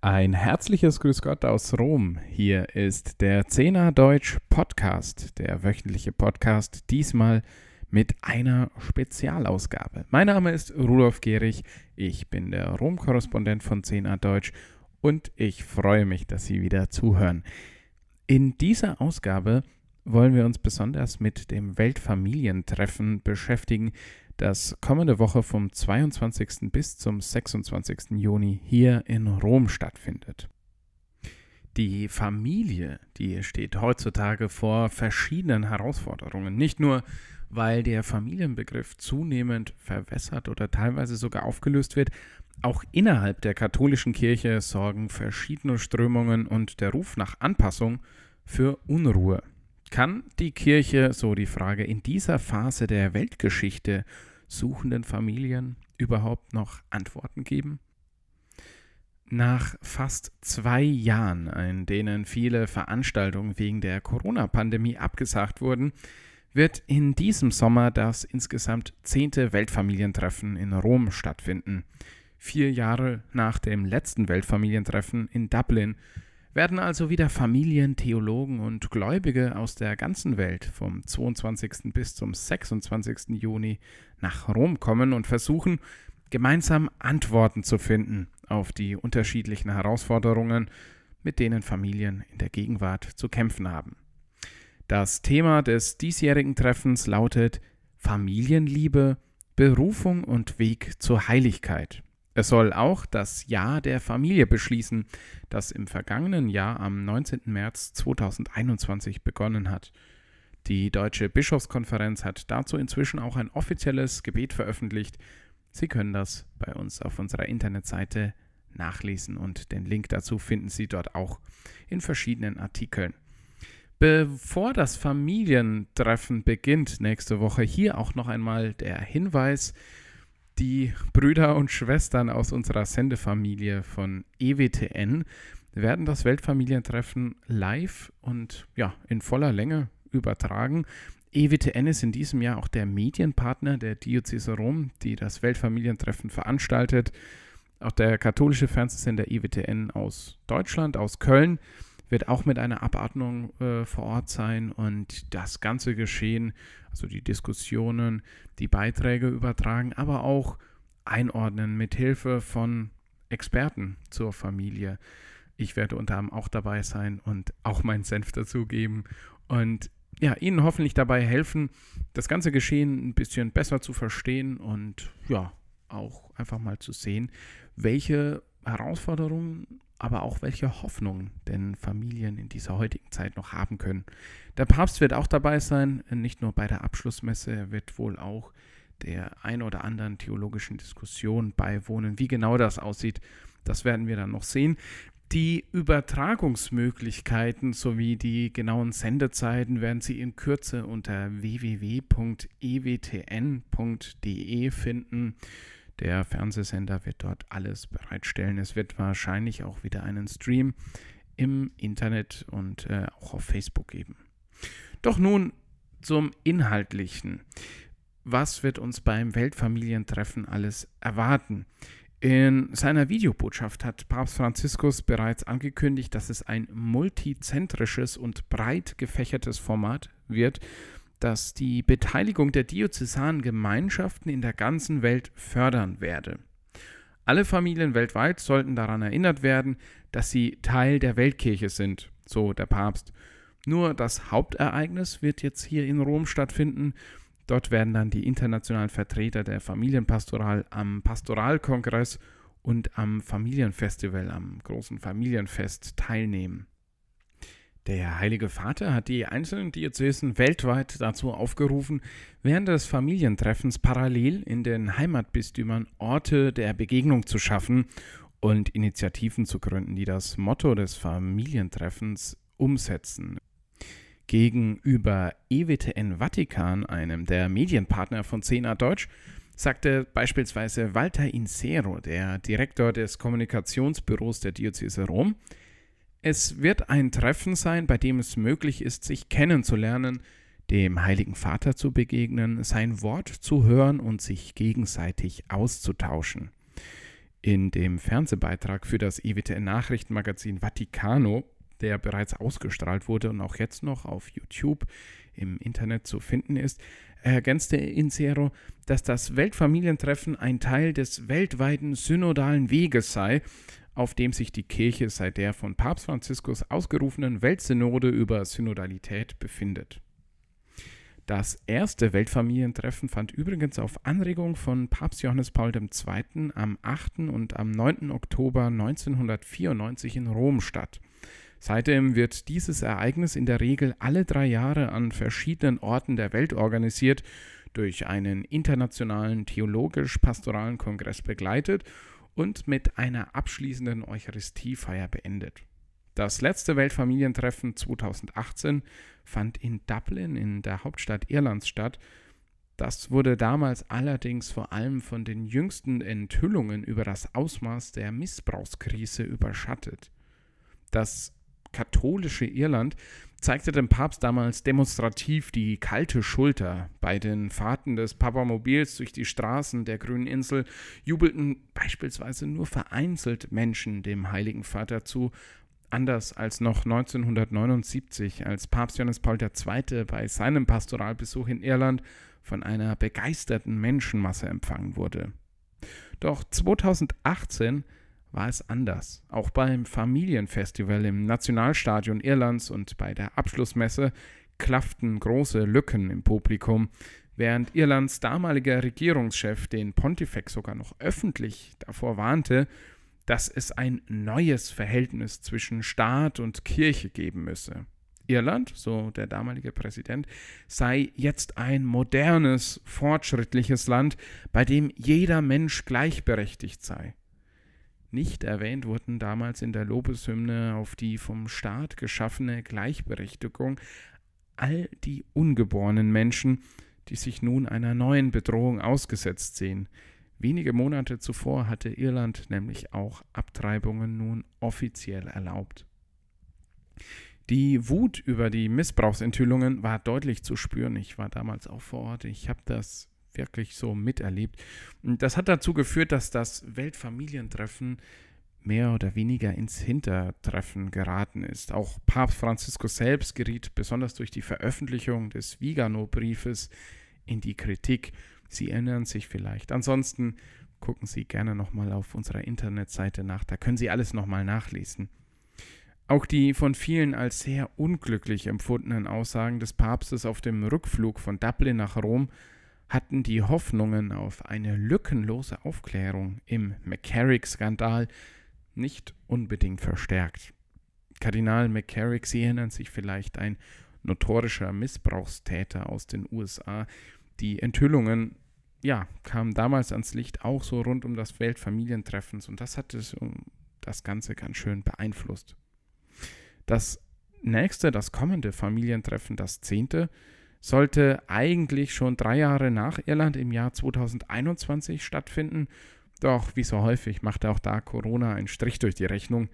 Ein herzliches Grüß Gott aus Rom. Hier ist der Zehner Deutsch Podcast, der wöchentliche Podcast, diesmal mit einer Spezialausgabe. Mein Name ist Rudolf Gehrig, ich bin der Rom-Korrespondent von Zehner Deutsch und ich freue mich, dass Sie wieder zuhören. In dieser Ausgabe wollen wir uns besonders mit dem Weltfamilientreffen beschäftigen, das kommende Woche vom 22. bis zum 26. Juni hier in Rom stattfindet. Die Familie, die steht heutzutage vor verschiedenen Herausforderungen. Nicht nur, weil der Familienbegriff zunehmend verwässert oder teilweise sogar aufgelöst wird, auch innerhalb der katholischen Kirche sorgen verschiedene Strömungen und der Ruf nach Anpassung für Unruhe. Kann die Kirche, so die Frage, in dieser Phase der Weltgeschichte suchenden Familien überhaupt noch Antworten geben? Nach fast zwei Jahren, in denen viele Veranstaltungen wegen der Corona-Pandemie abgesagt wurden, wird in diesem Sommer das insgesamt zehnte Weltfamilientreffen in Rom stattfinden. Vier Jahre nach dem letzten Weltfamilientreffen in Dublin werden also wieder Familien, Theologen und Gläubige aus der ganzen Welt vom 22. bis zum 26. Juni nach Rom kommen und versuchen, gemeinsam Antworten zu finden auf die unterschiedlichen Herausforderungen, mit denen Familien in der Gegenwart zu kämpfen haben. Das Thema des diesjährigen Treffens lautet Familienliebe, Berufung und Weg zur Heiligkeit. Es soll auch das Jahr der Familie beschließen, das im vergangenen Jahr am 19. März 2021 begonnen hat. Die Deutsche Bischofskonferenz hat dazu inzwischen auch ein offizielles Gebet veröffentlicht. Sie können das bei uns auf unserer Internetseite nachlesen und den Link dazu finden Sie dort auch in verschiedenen Artikeln. Bevor das Familientreffen beginnt nächste Woche, hier auch noch einmal der Hinweis, die Brüder und Schwestern aus unserer Sendefamilie von EWTN werden das Weltfamilientreffen live und ja, in voller Länge übertragen. EWTN ist in diesem Jahr auch der Medienpartner der Diözese Rom, die das Weltfamilientreffen veranstaltet. Auch der katholische Fernsehsender EWTN aus Deutschland, aus Köln, wird auch mit einer Abatmung äh, vor Ort sein und das ganze Geschehen, also die Diskussionen, die Beiträge übertragen, aber auch einordnen mit Hilfe von Experten zur Familie. Ich werde unter anderem auch dabei sein und auch meinen Senf dazugeben und ja, Ihnen hoffentlich dabei helfen, das ganze Geschehen ein bisschen besser zu verstehen und ja, auch einfach mal zu sehen, welche Herausforderungen aber auch welche Hoffnung denn Familien in dieser heutigen Zeit noch haben können. Der Papst wird auch dabei sein, nicht nur bei der Abschlussmesse, er wird wohl auch der ein oder anderen theologischen Diskussion beiwohnen. Wie genau das aussieht, das werden wir dann noch sehen. Die Übertragungsmöglichkeiten sowie die genauen Sendezeiten werden Sie in Kürze unter www.ewtn.de finden. Der Fernsehsender wird dort alles bereitstellen. Es wird wahrscheinlich auch wieder einen Stream im Internet und äh, auch auf Facebook geben. Doch nun zum Inhaltlichen. Was wird uns beim Weltfamilientreffen alles erwarten? In seiner Videobotschaft hat Papst Franziskus bereits angekündigt, dass es ein multizentrisches und breit gefächertes Format wird, das die Beteiligung der diözesanen Gemeinschaften in der ganzen Welt fördern werde. Alle Familien weltweit sollten daran erinnert werden, dass sie Teil der Weltkirche sind, so der Papst. Nur das Hauptereignis wird jetzt hier in Rom stattfinden. Dort werden dann die internationalen Vertreter der Familienpastoral am Pastoralkongress und am Familienfestival, am großen Familienfest teilnehmen. Der Heilige Vater hat die einzelnen Diözesen weltweit dazu aufgerufen, während des Familientreffens parallel in den Heimatbistümern Orte der Begegnung zu schaffen und Initiativen zu gründen, die das Motto des Familientreffens umsetzen. Gegenüber EWTN Vatikan, einem der Medienpartner von CNA Deutsch, sagte beispielsweise Walter Insero, der Direktor des Kommunikationsbüros der Diözese Rom, es wird ein Treffen sein, bei dem es möglich ist, sich kennenzulernen, dem Heiligen Vater zu begegnen, sein Wort zu hören und sich gegenseitig auszutauschen. In dem Fernsehbeitrag für das EWTN-Nachrichtenmagazin Vaticano, der bereits ausgestrahlt wurde und auch jetzt noch auf YouTube im Internet zu finden ist, ergänzte Insiero, dass das Weltfamilientreffen ein Teil des weltweiten synodalen Weges sei, auf dem sich die Kirche seit der von Papst Franziskus ausgerufenen Weltsynode über Synodalität befindet. Das erste Weltfamilientreffen fand übrigens auf Anregung von Papst Johannes Paul II. am 8. und am 9. Oktober 1994 in Rom statt. Seitdem wird dieses Ereignis in der Regel alle drei Jahre an verschiedenen Orten der Welt organisiert, durch einen internationalen theologisch-pastoralen Kongress begleitet und mit einer abschließenden Eucharistiefeier beendet. Das letzte Weltfamilientreffen 2018 fand in Dublin in der Hauptstadt Irlands statt. Das wurde damals allerdings vor allem von den jüngsten Enthüllungen über das Ausmaß der Missbrauchskrise überschattet. Das katholische Irland zeigte dem Papst damals demonstrativ die kalte Schulter. Bei den Fahrten des Papamobils durch die Straßen der grünen Insel jubelten beispielsweise nur vereinzelt Menschen dem Heiligen Vater zu, anders als noch 1979, als Papst Johannes Paul II. bei seinem Pastoralbesuch in Irland von einer begeisterten Menschenmasse empfangen wurde. Doch 2018 war es anders. Auch beim Familienfestival im Nationalstadion Irlands und bei der Abschlussmesse klafften große Lücken im Publikum, während Irlands damaliger Regierungschef den Pontifex sogar noch öffentlich davor warnte, dass es ein neues Verhältnis zwischen Staat und Kirche geben müsse. Irland, so der damalige Präsident, sei jetzt ein modernes, fortschrittliches Land, bei dem jeder Mensch gleichberechtigt sei. Nicht erwähnt wurden damals in der Lobeshymne auf die vom Staat geschaffene Gleichberechtigung all die ungeborenen Menschen, die sich nun einer neuen Bedrohung ausgesetzt sehen. Wenige Monate zuvor hatte Irland nämlich auch Abtreibungen nun offiziell erlaubt. Die Wut über die Missbrauchsenthüllungen war deutlich zu spüren. Ich war damals auch vor Ort. Ich habe das wirklich so miterlebt. Und das hat dazu geführt, dass das Weltfamilientreffen mehr oder weniger ins Hintertreffen geraten ist. Auch Papst Franziskus selbst geriet besonders durch die Veröffentlichung des Vigano-Briefes in die Kritik. Sie erinnern sich vielleicht. Ansonsten gucken Sie gerne nochmal auf unserer Internetseite nach, da können Sie alles nochmal nachlesen. Auch die von vielen als sehr unglücklich empfundenen Aussagen des Papstes auf dem Rückflug von Dublin nach Rom hatten die Hoffnungen auf eine lückenlose Aufklärung im McCarrick-Skandal nicht unbedingt verstärkt. Kardinal McCarrick, Sie erinnern sich vielleicht, ein notorischer Missbrauchstäter aus den USA. Die Enthüllungen, ja, kamen damals ans Licht auch so rund um das Weltfamilientreffens und das hat es, das Ganze ganz schön beeinflusst. Das nächste, das kommende Familientreffen, das zehnte, sollte eigentlich schon drei Jahre nach Irland im Jahr 2021 stattfinden. Doch wie so häufig machte auch da Corona einen Strich durch die Rechnung.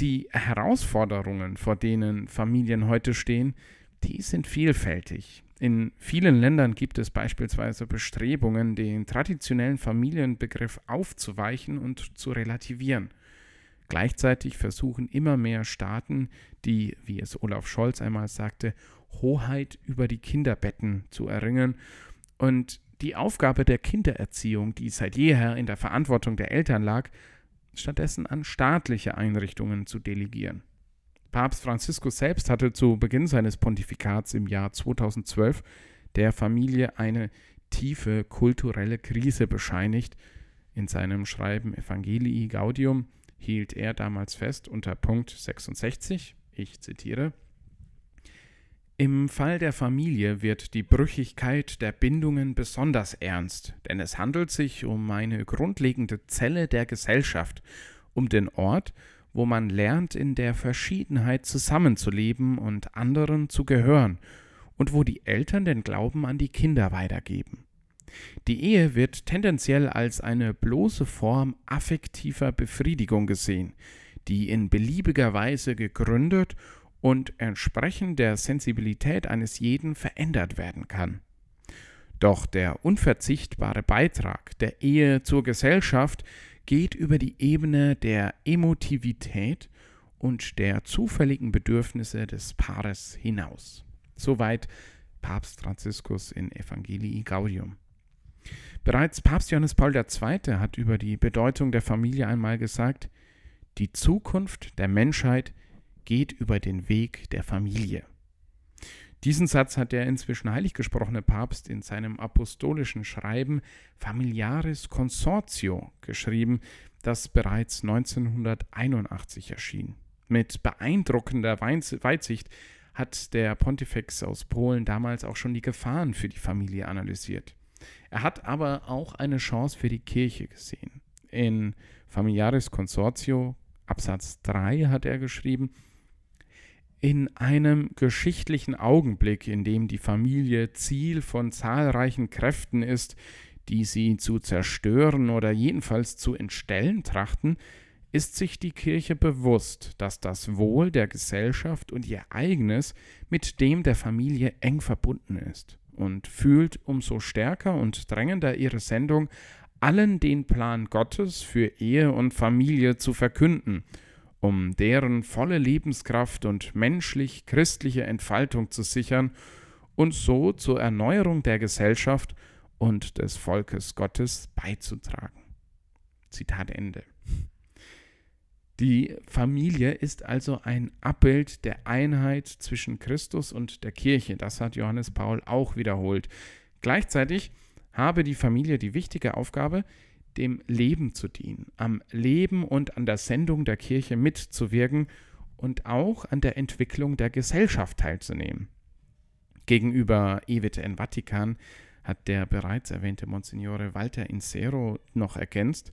Die Herausforderungen, vor denen Familien heute stehen, die sind vielfältig. In vielen Ländern gibt es beispielsweise Bestrebungen, den traditionellen Familienbegriff aufzuweichen und zu relativieren. Gleichzeitig versuchen immer mehr Staaten, die, wie es Olaf Scholz einmal sagte, Hoheit über die Kinderbetten zu erringen und die Aufgabe der Kindererziehung, die seit jeher in der Verantwortung der Eltern lag, stattdessen an staatliche Einrichtungen zu delegieren. Papst Franziskus selbst hatte zu Beginn seines Pontifikats im Jahr 2012 der Familie eine tiefe kulturelle Krise bescheinigt. In seinem Schreiben Evangelii Gaudium hielt er damals fest unter Punkt 66, ich zitiere, im Fall der Familie wird die Brüchigkeit der Bindungen besonders ernst, denn es handelt sich um eine grundlegende Zelle der Gesellschaft, um den Ort, wo man lernt, in der Verschiedenheit zusammenzuleben und anderen zu gehören, und wo die Eltern den Glauben an die Kinder weitergeben. Die Ehe wird tendenziell als eine bloße Form affektiver Befriedigung gesehen, die in beliebiger Weise gegründet und entsprechend der Sensibilität eines jeden verändert werden kann. Doch der unverzichtbare Beitrag der Ehe zur Gesellschaft geht über die Ebene der Emotivität und der zufälligen Bedürfnisse des Paares hinaus. Soweit Papst Franziskus in Evangelii Gaudium. Bereits Papst Johannes Paul II. hat über die Bedeutung der Familie einmal gesagt, die Zukunft der Menschheit geht über den Weg der Familie. Diesen Satz hat der inzwischen heilig gesprochene Papst in seinem apostolischen Schreiben Familiaris Consortio geschrieben, das bereits 1981 erschien. Mit beeindruckender Weitsicht hat der Pontifex aus Polen damals auch schon die Gefahren für die Familie analysiert. Er hat aber auch eine Chance für die Kirche gesehen. In Familiaris Consortio, Absatz 3, hat er geschrieben, in einem geschichtlichen Augenblick, in dem die Familie Ziel von zahlreichen Kräften ist, die sie zu zerstören oder jedenfalls zu entstellen trachten, ist sich die Kirche bewusst, dass das Wohl der Gesellschaft und ihr eigenes mit dem der Familie eng verbunden ist und fühlt umso stärker und drängender ihre Sendung, allen den Plan Gottes für Ehe und Familie zu verkünden, um deren volle Lebenskraft und menschlich-christliche Entfaltung zu sichern und so zur Erneuerung der Gesellschaft und des Volkes Gottes beizutragen. Zitat Ende. Die Familie ist also ein Abbild der Einheit zwischen Christus und der Kirche. Das hat Johannes Paul auch wiederholt. Gleichzeitig habe die Familie die wichtige Aufgabe, dem Leben zu dienen, am Leben und an der Sendung der Kirche mitzuwirken und auch an der Entwicklung der Gesellschaft teilzunehmen. Gegenüber Evite in Vatikan hat der bereits erwähnte Monsignore Walter Insero noch ergänzt,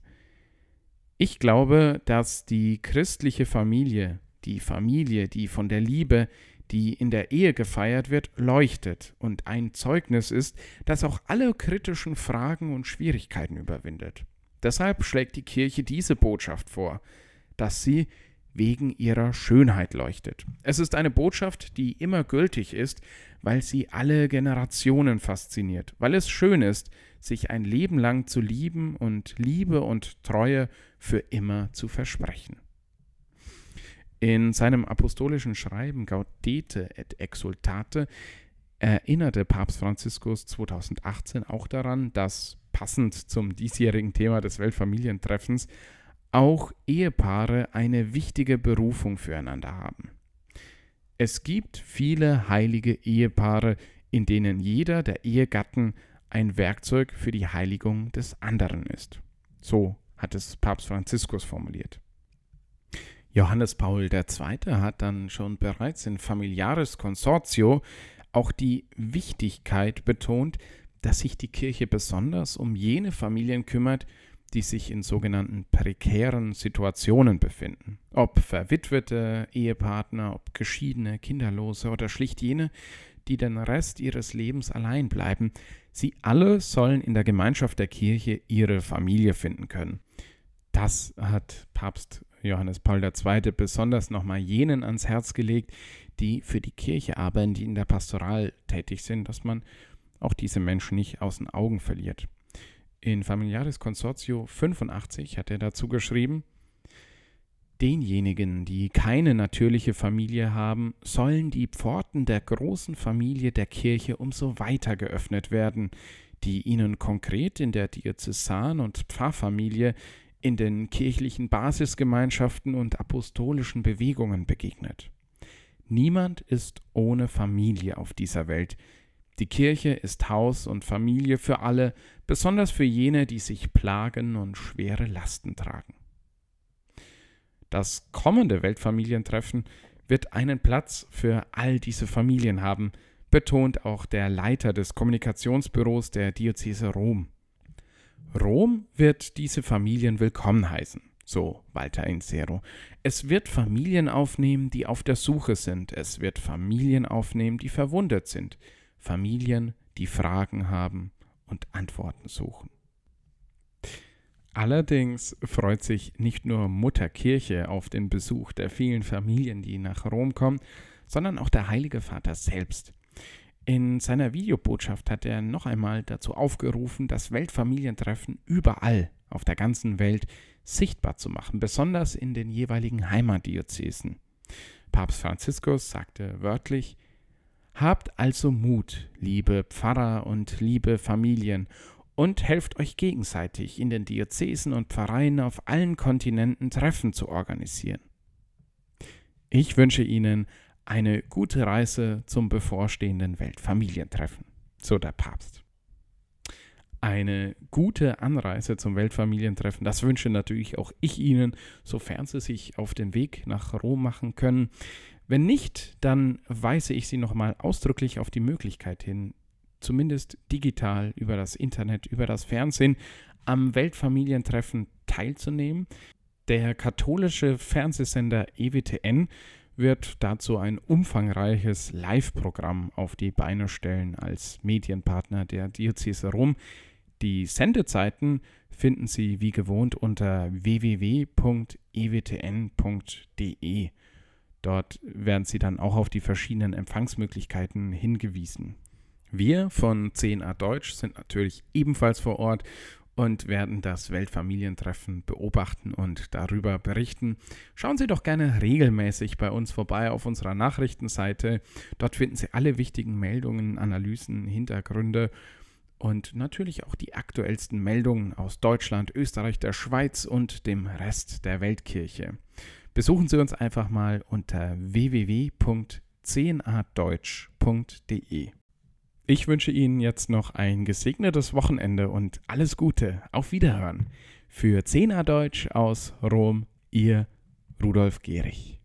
ich glaube, dass die christliche Familie, die Familie, die von der Liebe, die in der Ehe gefeiert wird, leuchtet und ein Zeugnis ist, das auch alle kritischen Fragen und Schwierigkeiten überwindet. Deshalb schlägt die Kirche diese Botschaft vor, dass sie wegen ihrer Schönheit leuchtet. Es ist eine Botschaft, die immer gültig ist, weil sie alle Generationen fasziniert, weil es schön ist, sich ein Leben lang zu lieben und Liebe und Treue für immer zu versprechen. In seinem apostolischen Schreiben Gaudete et Exultate erinnerte Papst Franziskus 2018 auch daran, dass passend zum diesjährigen Thema des Weltfamilientreffens auch Ehepaare eine wichtige Berufung füreinander haben. Es gibt viele heilige Ehepaare, in denen jeder der Ehegatten ein Werkzeug für die Heiligung des anderen ist. So hat es Papst Franziskus formuliert. Johannes Paul II. hat dann schon bereits in Familiaris Consortio auch die Wichtigkeit betont, dass sich die Kirche besonders um jene Familien kümmert, die sich in sogenannten prekären Situationen befinden. Ob verwitwete Ehepartner, ob geschiedene, kinderlose oder schlicht jene, die den Rest ihres Lebens allein bleiben. Sie alle sollen in der Gemeinschaft der Kirche ihre Familie finden können. Das hat Papst Johannes Paul II. besonders nochmal jenen ans Herz gelegt, die für die Kirche arbeiten, die in der Pastoral tätig sind, dass man auch diese Menschen nicht aus den Augen verliert. In Familiaris Consortio 85 hat er dazu geschrieben, denjenigen, die keine natürliche Familie haben, sollen die Pforten der großen Familie der Kirche umso weiter geöffnet werden, die ihnen konkret in der Diözesan- und Pfarrfamilie, in den kirchlichen Basisgemeinschaften und apostolischen Bewegungen begegnet. Niemand ist ohne Familie auf dieser Welt, die Kirche ist Haus und Familie für alle, besonders für jene, die sich plagen und schwere Lasten tragen. Das kommende Weltfamilientreffen wird einen Platz für all diese Familien haben, betont auch der Leiter des Kommunikationsbüros der Diözese Rom. Rom wird diese Familien willkommen heißen, so Walter Insero. Es wird Familien aufnehmen, die auf der Suche sind. Es wird Familien aufnehmen, die verwundet sind. Familien, die Fragen haben und Antworten suchen. Allerdings freut sich nicht nur Mutter Kirche auf den Besuch der vielen Familien, die nach Rom kommen, sondern auch der Heilige Vater selbst. In seiner Videobotschaft hat er noch einmal dazu aufgerufen, das Weltfamilientreffen überall, auf der ganzen Welt sichtbar zu machen, besonders in den jeweiligen Heimatdiözesen. Papst Franziskus sagte wörtlich, Habt also Mut, liebe Pfarrer und liebe Familien, und helft euch gegenseitig in den Diözesen und Pfarreien auf allen Kontinenten Treffen zu organisieren. Ich wünsche Ihnen eine gute Reise zum bevorstehenden Weltfamilientreffen, so der Papst. Eine gute Anreise zum Weltfamilientreffen, das wünsche natürlich auch ich Ihnen, sofern Sie sich auf den Weg nach Rom machen können. Wenn nicht, dann weise ich Sie nochmal ausdrücklich auf die Möglichkeit hin, zumindest digital über das Internet, über das Fernsehen am Weltfamilientreffen teilzunehmen. Der katholische Fernsehsender EWTN wird dazu ein umfangreiches Live-Programm auf die Beine stellen als Medienpartner der Diözese Rom. Die Sendezeiten finden Sie wie gewohnt unter www.ewtn.de. Dort werden Sie dann auch auf die verschiedenen Empfangsmöglichkeiten hingewiesen. Wir von 10a Deutsch sind natürlich ebenfalls vor Ort und werden das Weltfamilientreffen beobachten und darüber berichten. Schauen Sie doch gerne regelmäßig bei uns vorbei auf unserer Nachrichtenseite. Dort finden Sie alle wichtigen Meldungen, Analysen, Hintergründe und natürlich auch die aktuellsten Meldungen aus Deutschland, Österreich, der Schweiz und dem Rest der Weltkirche. Besuchen Sie uns einfach mal unter www.10adeutsch.de. Ich wünsche Ihnen jetzt noch ein gesegnetes Wochenende und alles Gute. Auf Wiederhören. Für 10a Deutsch aus Rom, Ihr Rudolf Gehrig.